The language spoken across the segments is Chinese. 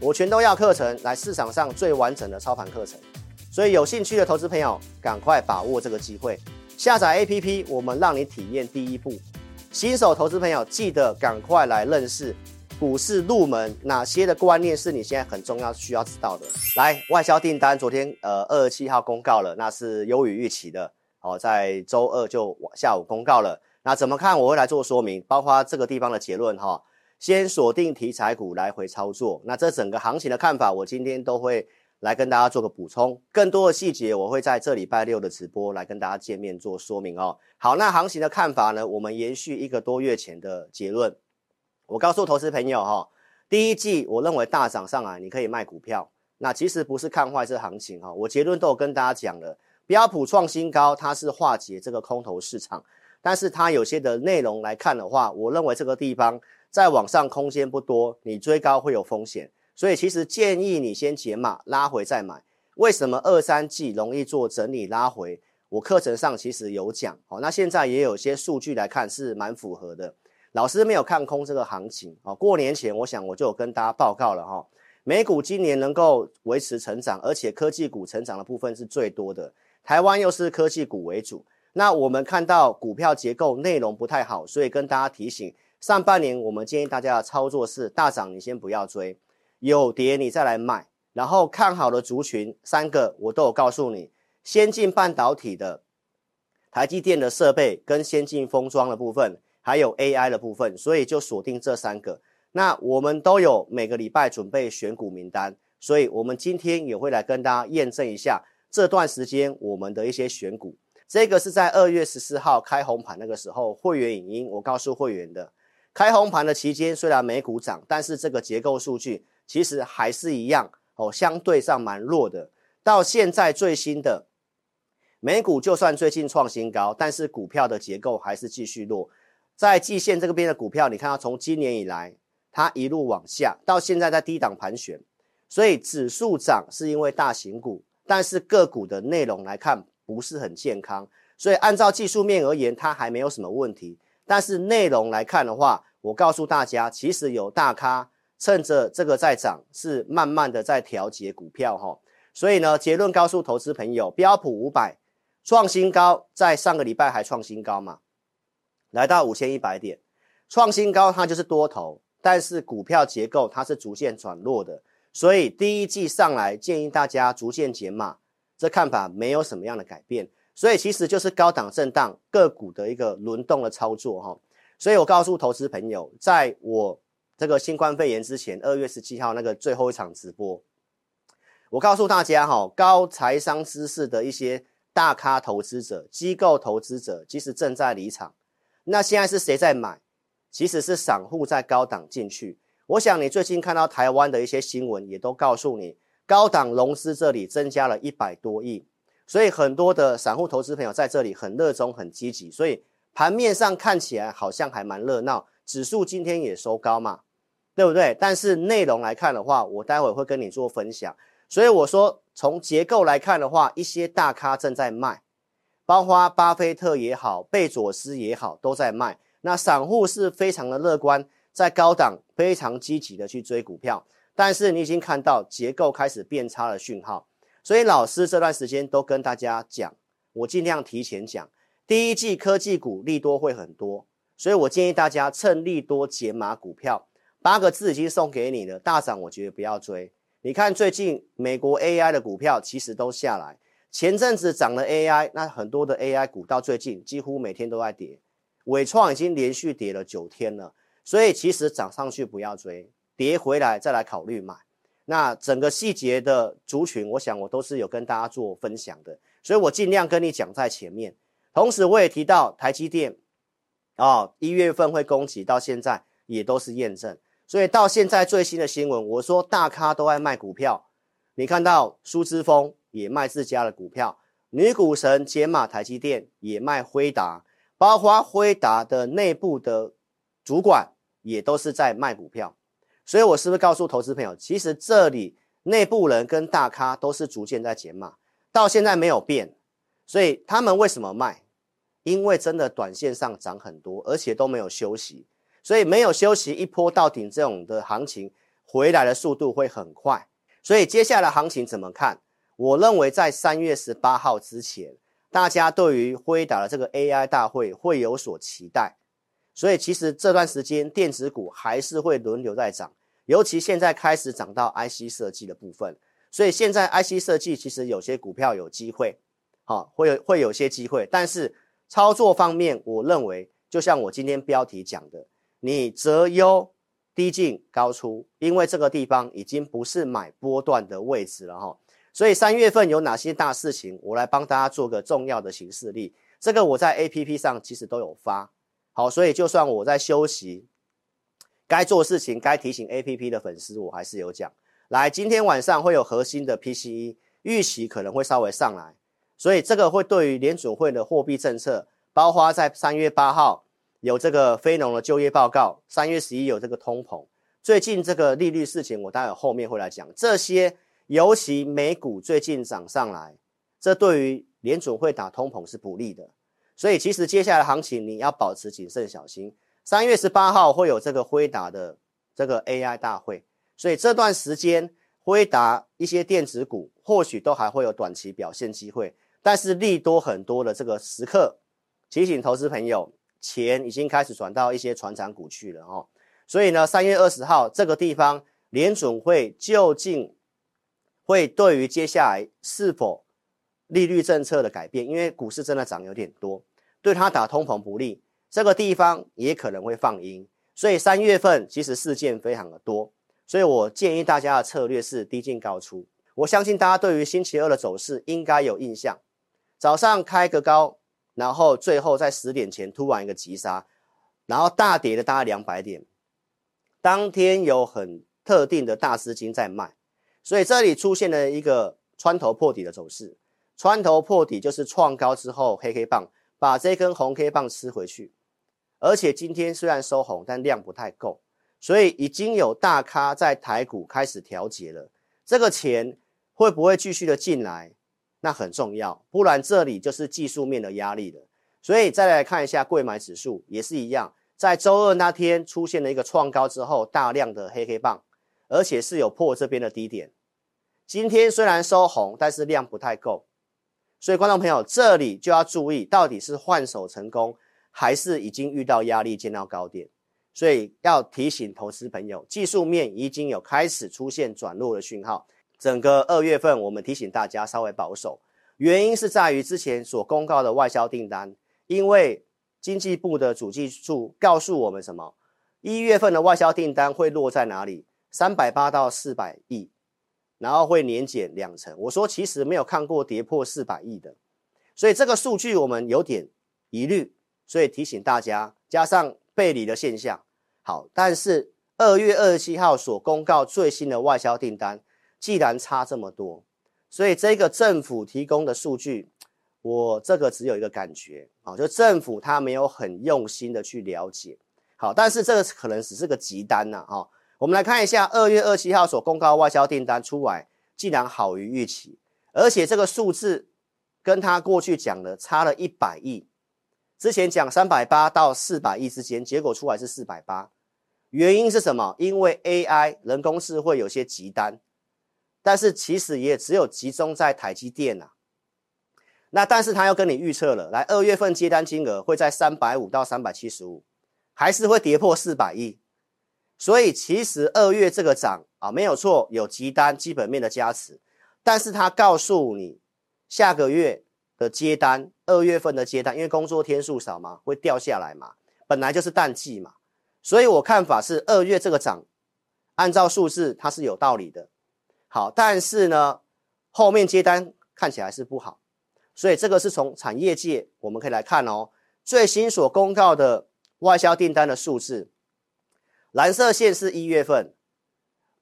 我全都要课程，来市场上最完整的操盘课程。所以有兴趣的投资朋友，赶快把握这个机会，下载 APP，我们让你体验第一步。新手投资朋友，记得赶快来认识股市入门，哪些的观念是你现在很重要需要知道的。来，外销订单昨天呃二十七号公告了，那是优于预期的。好，在周二就下午公告了。那怎么看？我会来做说明，包括这个地方的结论哈。先锁定题材股来回操作。那这整个行情的看法，我今天都会来跟大家做个补充。更多的细节，我会在这礼拜六的直播来跟大家见面做说明哦。好，那行情的看法呢？我们延续一个多月前的结论。我告诉投资朋友哈，第一季我认为大涨上来，你可以卖股票。那其实不是看坏这行情哈，我结论都有跟大家讲了。标普创新高，它是化解这个空头市场，但是它有些的内容来看的话，我认为这个地方再往上空间不多，你追高会有风险，所以其实建议你先解码，拉回再买。为什么二三季容易做整理拉回？我课程上其实有讲，好，那现在也有些数据来看是蛮符合的。老师没有看空这个行情，哦，过年前我想我就有跟大家报告了哈，美股今年能够维持成长，而且科技股成长的部分是最多的。台湾又是科技股为主，那我们看到股票结构内容不太好，所以跟大家提醒，上半年我们建议大家的操作是大涨你先不要追，有跌你再来买，然后看好的族群三个我都有告诉你，先进半导体的台积电的设备跟先进封装的部分，还有 AI 的部分，所以就锁定这三个。那我们都有每个礼拜准备选股名单，所以我们今天也会来跟大家验证一下。这段时间我们的一些选股，这个是在二月十四号开红盘那个时候，会员影音我告诉会员的，开红盘的期间虽然美股涨，但是这个结构数据其实还是一样哦，相对上蛮弱的。到现在最新的美股就算最近创新高，但是股票的结构还是继续弱。在季线这个边的股票，你看到从今年以来它一路往下，到现在在低档盘旋，所以指数涨是因为大型股。但是个股的内容来看不是很健康，所以按照技术面而言，它还没有什么问题。但是内容来看的话，我告诉大家，其实有大咖趁着这个在涨，是慢慢的在调节股票哈。所以呢，结论告诉投资朋友，标普五百创新高，在上个礼拜还创新高嘛，来到五千一百点，创新高它就是多头，但是股票结构它是逐渐转弱的。所以第一季上来，建议大家逐渐减码，这看法没有什么样的改变。所以其实就是高档震荡个股的一个轮动的操作哈。所以我告诉投资朋友，在我这个新冠肺炎之前，二月十七号那个最后一场直播，我告诉大家哈，高财商知识的一些大咖投资者、机构投资者，其实正在离场。那现在是谁在买？其实是散户在高档进去。我想你最近看到台湾的一些新闻，也都告诉你，高档融资这里增加了一百多亿，所以很多的散户投资朋友在这里很热衷、很积极，所以盘面上看起来好像还蛮热闹，指数今天也收高嘛，对不对？但是内容来看的话，我待会会跟你做分享。所以我说，从结构来看的话，一些大咖正在卖，包括巴菲特也好，贝佐斯也好，都在卖。那散户是非常的乐观。在高档非常积极的去追股票，但是你已经看到结构开始变差的讯号，所以老师这段时间都跟大家讲，我尽量提前讲，第一季科技股利多会很多，所以我建议大家趁利多减码股票。八个字已经送给你了，大涨我觉得不要追。你看最近美国 AI 的股票其实都下来，前阵子涨了 AI，那很多的 AI 股到最近几乎每天都在跌，纬创已经连续跌了九天了。所以其实涨上去不要追，跌回来再来考虑买。那整个细节的族群，我想我都是有跟大家做分享的，所以我尽量跟你讲在前面。同时我也提到台积电，哦，一月份会攻击，到现在也都是验证。所以到现在最新的新闻，我说大咖都爱卖股票，你看到苏之峰也卖自家的股票，女股神解码台积电也卖辉达，包括辉达的内部的主管。也都是在卖股票，所以我是不是告诉投资朋友，其实这里内部人跟大咖都是逐渐在减码，到现在没有变，所以他们为什么卖？因为真的短线上涨很多，而且都没有休息，所以没有休息一波到顶这种的行情回来的速度会很快。所以接下来行情怎么看？我认为在三月十八号之前，大家对于辉达的这个 AI 大会会有所期待。所以其实这段时间电子股还是会轮流在涨，尤其现在开始涨到 IC 设计的部分。所以现在 IC 设计其实有些股票有机会，好，会有会有些机会。但是操作方面，我认为就像我今天标题讲的，你择优低进高出，因为这个地方已经不是买波段的位置了哈。所以三月份有哪些大事情，我来帮大家做个重要的行事例。这个我在 APP 上其实都有发。好，所以就算我在休息，该做事情、该提醒 APP 的粉丝，我还是有讲。来，今天晚上会有核心的 PCE 预期可能会稍微上来，所以这个会对于联准会的货币政策，包括在三月八号有这个非农的就业报告，三月十一有这个通膨，最近这个利率事情，我待会后面会来讲。这些尤其美股最近涨上来，这对于联准会打通膨是不利的。所以其实接下来的行情你要保持谨慎小心。三月十八号会有这个辉达的这个 AI 大会，所以这段时间辉达一些电子股或许都还会有短期表现机会，但是利多很多的这个时刻，提醒投资朋友，钱已经开始转到一些传产股去了哦。所以呢，三月二十号这个地方联准会究竟会对于接下来是否利率政策的改变，因为股市真的涨有点多。对他打通膨不利，这个地方也可能会放鹰，所以三月份其实事件非常的多，所以我建议大家的策略是低进高出。我相信大家对于星期二的走势应该有印象，早上开个高，然后最后在十点前突然一个急杀，然后大跌了大概两百点，当天有很特定的大资金在卖，所以这里出现了一个穿头破底的走势，穿头破底就是创高之后黑黑棒。把这根红 K 棒吃回去，而且今天虽然收红，但量不太够，所以已经有大咖在台股开始调节了。这个钱会不会继续的进来？那很重要，不然这里就是技术面的压力了。所以再来看一下贵买指数也是一样，在周二那天出现了一个创高之后，大量的黑黑棒，而且是有破这边的低点。今天虽然收红，但是量不太够。所以，观众朋友，这里就要注意，到底是换手成功，还是已经遇到压力见到高点？所以要提醒投资朋友，技术面已经有开始出现转弱的讯号。整个二月份，我们提醒大家稍微保守，原因是在于之前所公告的外销订单，因为经济部的主计处告诉我们什么？一月份的外销订单会落在哪里？三百八到四百亿。然后会年减两成，我说其实没有看过跌破四百亿的，所以这个数据我们有点疑虑，所以提醒大家，加上背离的现象，好，但是二月二十七号所公告最新的外销订单，既然差这么多，所以这个政府提供的数据，我这个只有一个感觉，啊，就政府他没有很用心的去了解，好，但是这个可能只是个急单呐，啊。我们来看一下二月二七号所公告外销订单出来，竟然好于预期，而且这个数字跟他过去讲的差了一百亿。之前讲三百八到四百亿之间，结果出来是四百八。原因是什么？因为 AI 人工智慧有些急单，但是其实也只有集中在台积电呐。那但是他又跟你预测了，来二月份接单金额会在三百五到三百七十五，还是会跌破四百亿。所以其实二月这个涨啊，没有错，有急单基本面的加持，但是他告诉你下个月的接单，二月份的接单，因为工作天数少嘛，会掉下来嘛，本来就是淡季嘛，所以我看法是二月这个涨，按照数字它是有道理的，好，但是呢，后面接单看起来是不好，所以这个是从产业界我们可以来看哦，最新所公告的外销订单的数字。蓝色线是一月份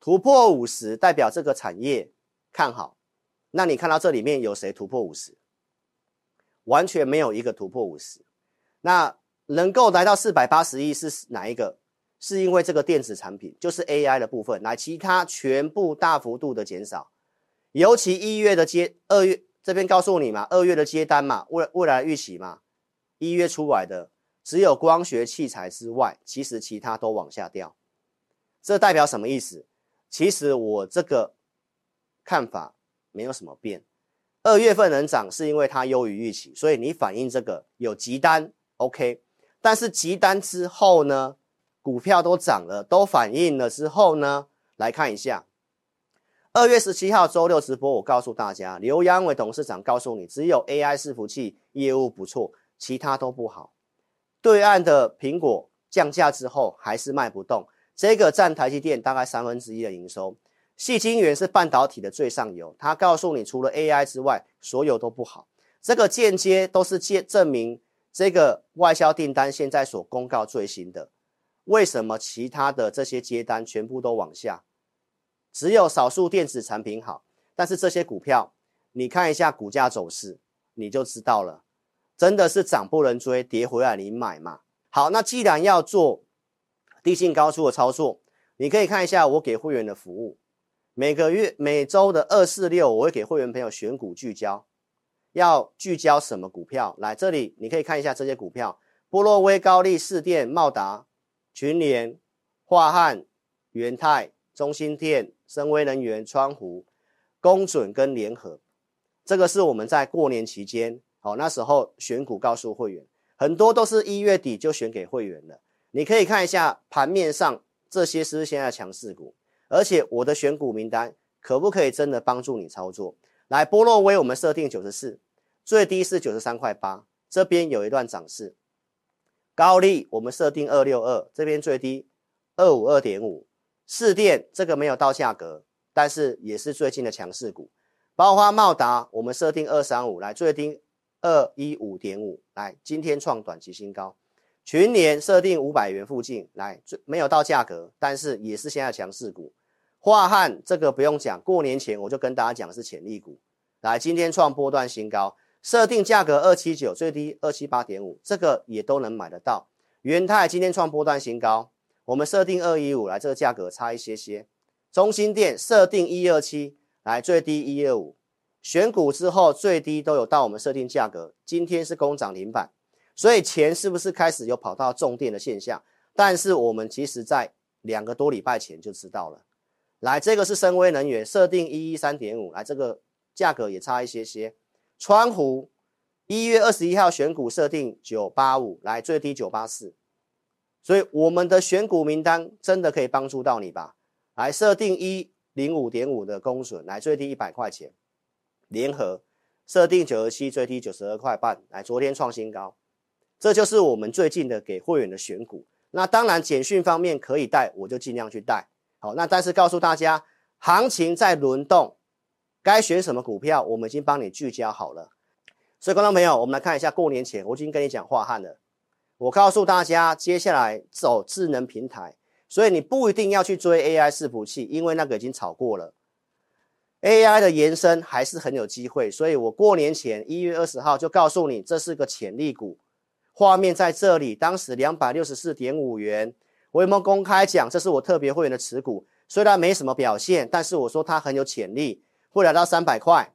突破五十，代表这个产业看好。那你看到这里面有谁突破五十？完全没有一个突破五十。那能够来到四百八十亿是哪一个？是因为这个电子产品，就是 AI 的部分。来，其他全部大幅度的减少。尤其一月的接，二月这边告诉你嘛，二月的接单嘛，未未来预期嘛，一月出来的。只有光学器材之外，其实其他都往下掉，这代表什么意思？其实我这个看法没有什么变。二月份能涨是因为它优于预期，所以你反映这个有急单，OK。但是急单之后呢，股票都涨了，都反映了之后呢，来看一下。二月十七号周六直播，我告诉大家，刘扬伟董事长告诉你，只有 AI 伺服器业务不错，其他都不好。对岸的苹果降价之后还是卖不动，这个占台积电大概三分之一的营收。细晶圆是半导体的最上游，他告诉你，除了 AI 之外，所有都不好。这个间接都是证证明这个外销订单现在所公告最新的，为什么其他的这些接单全部都往下？只有少数电子产品好，但是这些股票，你看一下股价走势，你就知道了，真的是涨不能追，跌回来你买嘛。好，那既然要做低进高出的操作，你可以看一下我给会员的服务，每个月每周的二四六，我会给会员朋友选股聚焦，要聚焦什么股票？来这里你可以看一下这些股票：波洛威、高力、士电、茂达、群联、樺汉、元泰、中兴电。森崴能源、川湖、工准跟联合，这个是我们在过年期间，好，那时候选股告诉会员，很多都是一月底就选给会员的。你可以看一下盘面上这些是不是现在强势股，而且我的选股名单可不可以真的帮助你操作？来，波洛威我们设定九十四，最低是九十三块八，这边有一段涨势。高力我们设定二六二，这边最低二五二点五。士电这个没有到价格，但是也是最近的强势股。包括茂达，我们设定二三五，来最低二一五点五，来今天创短期新高。群联设定五百元附近，来最没有到价格，但是也是现在强势股。化汉这个不用讲，过年前我就跟大家讲是潜力股，来今天创波段新高，设定价格二七九，最低二七八点五，这个也都能买得到。元泰今天创波段新高。我们设定二一五来，这个价格差一些些。中心店设定一二七来，最低一二五。选股之后最低都有到我们设定价格。今天是攻涨停板，所以钱是不是开始有跑到重电的现象？但是我们其实在两个多礼拜前就知道了。来，这个是森崴能源设定一一三点五来，这个价格也差一些些。川湖一月二十一号选股设定九八五来，最低九八四。所以我们的选股名单真的可以帮助到你吧？来设定一零五点五的公损，来最低一百块钱。联合设定九十七，最低九十二块半，来昨天创新高。这就是我们最近的给会员的选股。那当然简讯方面可以带，我就尽量去带。好，那但是告诉大家，行情在轮动，该选什么股票，我们已经帮你聚焦好了。所以观众朋友，我们来看一下过年前我已经跟你讲樺汉了。我告诉大家，接下来走智能平台，所以你不一定要去追 AI 伺服器，因为那个已经炒过了。AI 的延伸还是很有机会，所以我过年前一月二十号就告诉你，这是个潜力股。画面在这里，当时两百六十四点五元，我有没有公开讲？这是我特别会员的持股，虽然没什么表现，但是我说它很有潜力，会来到三百块。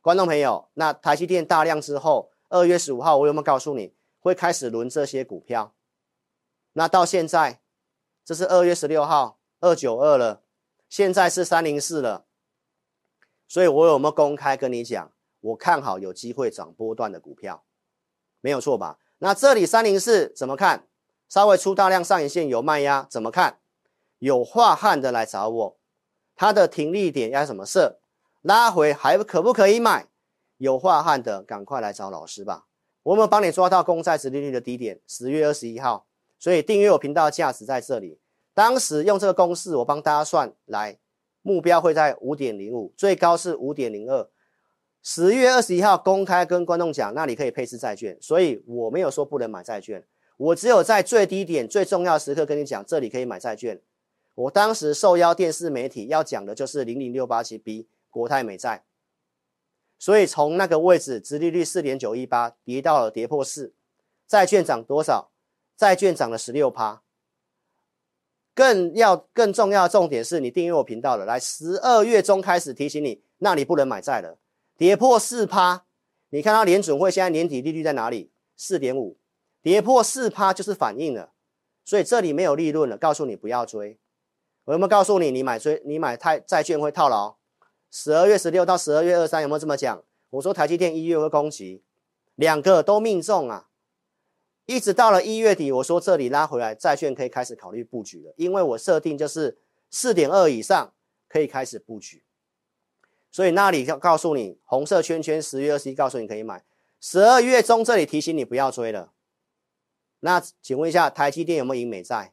观众朋友，那台积电大量之后，二月十五号我有没有告诉你？会开始轮这些股票，那到现在，这是二月十六号二九二了，现在是三零四了，所以我有没有公开跟你讲，我看好有机会涨波段的股票，没有错吧？那这里三零四怎么看？稍微出大量上影线有卖压，怎么看？有樺汉的来找我，它的停利点要怎么设？拉回还可不可以买？有樺汉的赶快来找老师吧。我们帮你抓到公债殖利率的低点，十月二十一号，所以订阅我频道价值在这里。当时用这个公式，我帮大家算来，目标会在五点零五，最高是五点零二。十月二十一号公开跟观众讲，那里可以配置债券，所以我没有说不能买债券，我只有在最低点、最重要时刻跟你讲，这里可以买债券。我当时受邀电视媒体要讲的就是零零六八七 B 国泰美债。所以从那个位置，殖利率四点九一八跌到了跌破四，债券涨多少？债券涨了十六趴。更要更重要的重点是你订阅我频道了，来十二月中开始提醒你，那你不能买债了，跌破四趴。你看到联准会现在年底利率在哪里？四点五，跌破四趴就是反应了，所以这里没有利润了，告诉你不要追。我有没有告诉你，你买追你买泰债券会套牢？十二月十六到十二月二三有没有这么讲？我说台积电一月会攻击，两个都命中啊！一直到了一月底，我说这里拉回来，债券可以开始考虑布局了，因为我设定就是四点二以上可以开始布局。所以那里要告诉你，红色圈圈十月二十一告诉你可以买，十二月中这里提醒你不要追了。那请问一下，台积电有没有赢美债？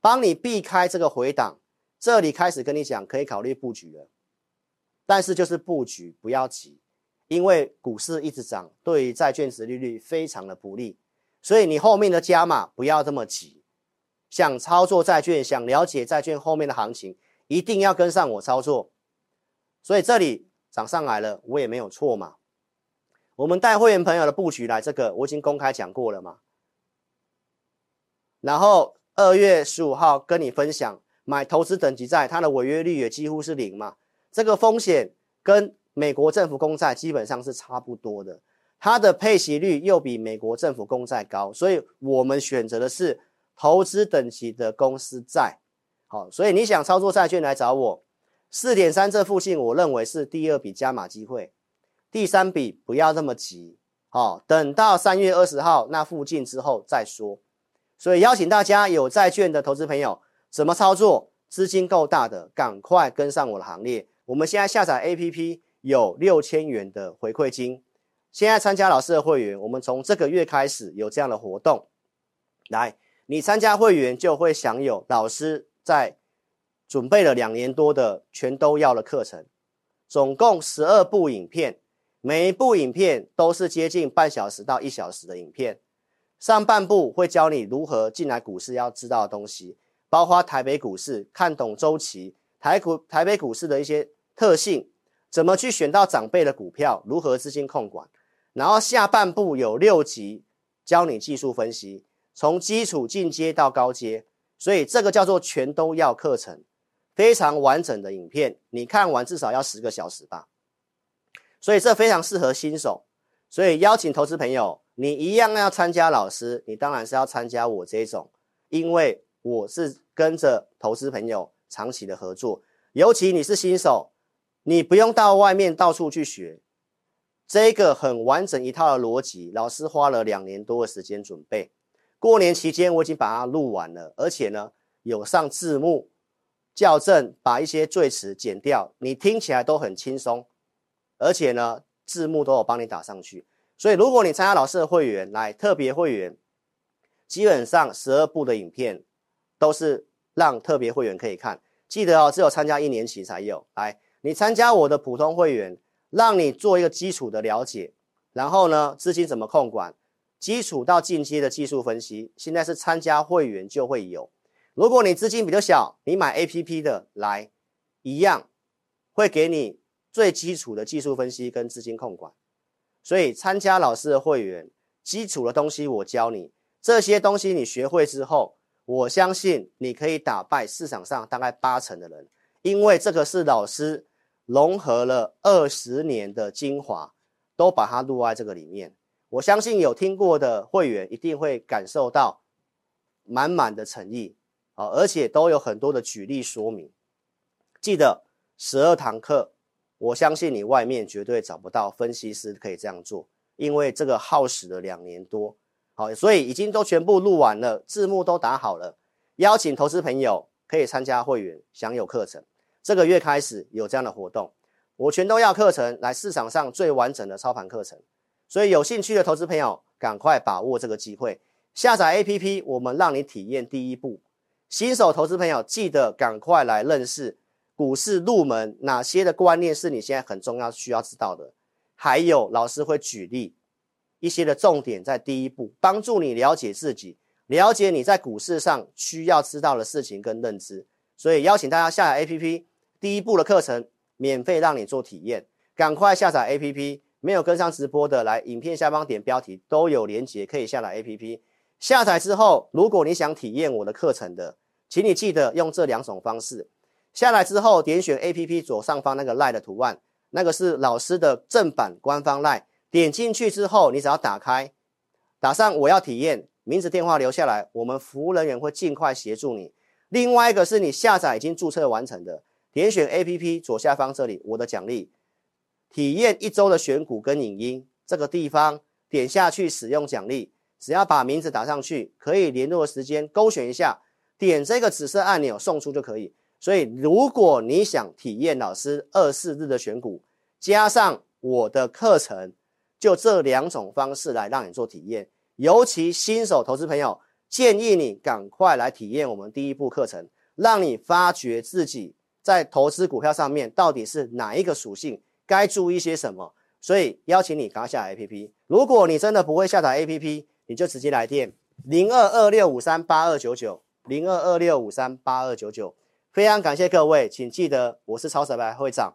帮你避开这个回档，这里开始跟你讲可以考虑布局了。但是就是布局不要急，因为股市一直涨，对于债券值利率非常的不利，所以你后面的加码不要这么急。想操作债券，想了解债券后面的行情，一定要跟上我操作。所以这里涨上来了，我也没有错嘛。我们带会员朋友的布局来，这个我已经公开讲过了嘛。然后二月十五号跟你分享买投资等级债，它的违约率也几乎是零嘛。这个风险跟美国政府公债基本上是差不多的，它的配息率又比美国政府公债高，所以我们选择的是投资等级的公司债。好，所以你想操作债券来找我，四点三这附近，我认为是第二笔加码机会，第三笔不要这么急，好，等到三月二十号那附近之后再说。所以邀请大家有债券的投资朋友，怎么操作？资金够大的，赶快跟上我的行列。我们现在下载 APP 有六千元的回馈金，现在参加老师的会员，我们从这个月开始有这样的活动，来，你参加会员就会享有老师在准备了两年多的全都要的课程，总共十二部影片，每一部影片都是接近半小时到一小时的影片，上半部会教你如何进来股市要知道的东西，包括台北股市看懂周期。台股、台北股市的一些特性，怎么去选到长辈的股票，如何资金控管，然后下半部有六集教你技术分析，从基础进阶到高阶，所以这个叫做全都要课程，非常完整的影片，你看完至少要十个小时吧，所以这非常适合新手，所以邀请投资朋友，你一样要参加老师，你当然是要参加我这种，因为我是跟着投资朋友。长期的合作，尤其你是新手，你不用到外面到处去学，这个很完整一套的逻辑，老师花了两年多的时间准备。过年期间我已经把它录完了，而且呢有上字幕校正，把一些赘词剪掉，你听起来都很轻松，而且呢字幕都有帮你打上去。所以如果你参加老师的会员，来特别会员，基本上十二部的影片都是。让特别会员可以看，记得哦，只有参加一年期才有。来，你参加我的普通会员，让你做一个基础的了解，然后呢，资金怎么控管，基础到进阶的技术分析，现在是参加会员就会有。如果你资金比较小，你买 APP 的来，一样会给你最基础的技术分析跟资金控管。所以参加老师的会员，基础的东西我教你，这些东西你学会之后。我相信你可以打败市场上大概八成的人，因为这个是老师融合了二十年的精华，都把它录在这个里面。我相信有听过的会员一定会感受到满满的诚意啊，而且都有很多的举例说明。记得十二堂课，我相信你外面绝对找不到分析师可以这样做，因为这个耗时了两年多。好，所以已经都全部录完了，字幕都打好了，邀请投资朋友可以参加会员，享有课程。这个月开始有这样的活动，我全都要课程来市场上最完整的操盘课程。所以有兴趣的投资朋友，赶快把握这个机会，下载 APP，我们让你体验第一步。新手投资朋友记得赶快来认识股市入门，哪些的观念是你现在很重要需要知道的，还有老师会举例。一些的重点在第一步，帮助你了解自己，了解你在股市上需要知道的事情跟认知。所以邀请大家下载 APP，第一步的课程免费让你做体验，赶快下载 APP。没有跟上直播的，来影片下方点标题都有连结，可以下载 APP。下载之后，如果你想体验我的课程的，请你记得用这两种方式。下载之后，点选 APP 左上方那个 LINE 的图案，那个是老师的正版官方 LINE。点进去之后，你只要打开，打上我要体验，名字电话留下来，我们服务人员会尽快协助你。另外一个是你下载已经注册完成的，点选 APP 左下方这里，我的奖励，体验一周的选股跟影音，这个地方点下去使用奖励，只要把名字打上去，可以联络的时间勾选一下，点这个紫色按钮送出就可以。所以如果你想体验老师二四日的选股，加上我的课程，就这两种方式来让你做体验，尤其新手投资朋友。建议你赶快来体验我们第一步课程，让你发掘自己在投资股票上面到底是哪一个属性，该注意些什么。所以邀请你赶快下 APP。如果你真的不会下载 APP，你就直接来电零二二六五三八二九九零二二六五三八二九九。非常感谢各位，请记得我是超小白会长。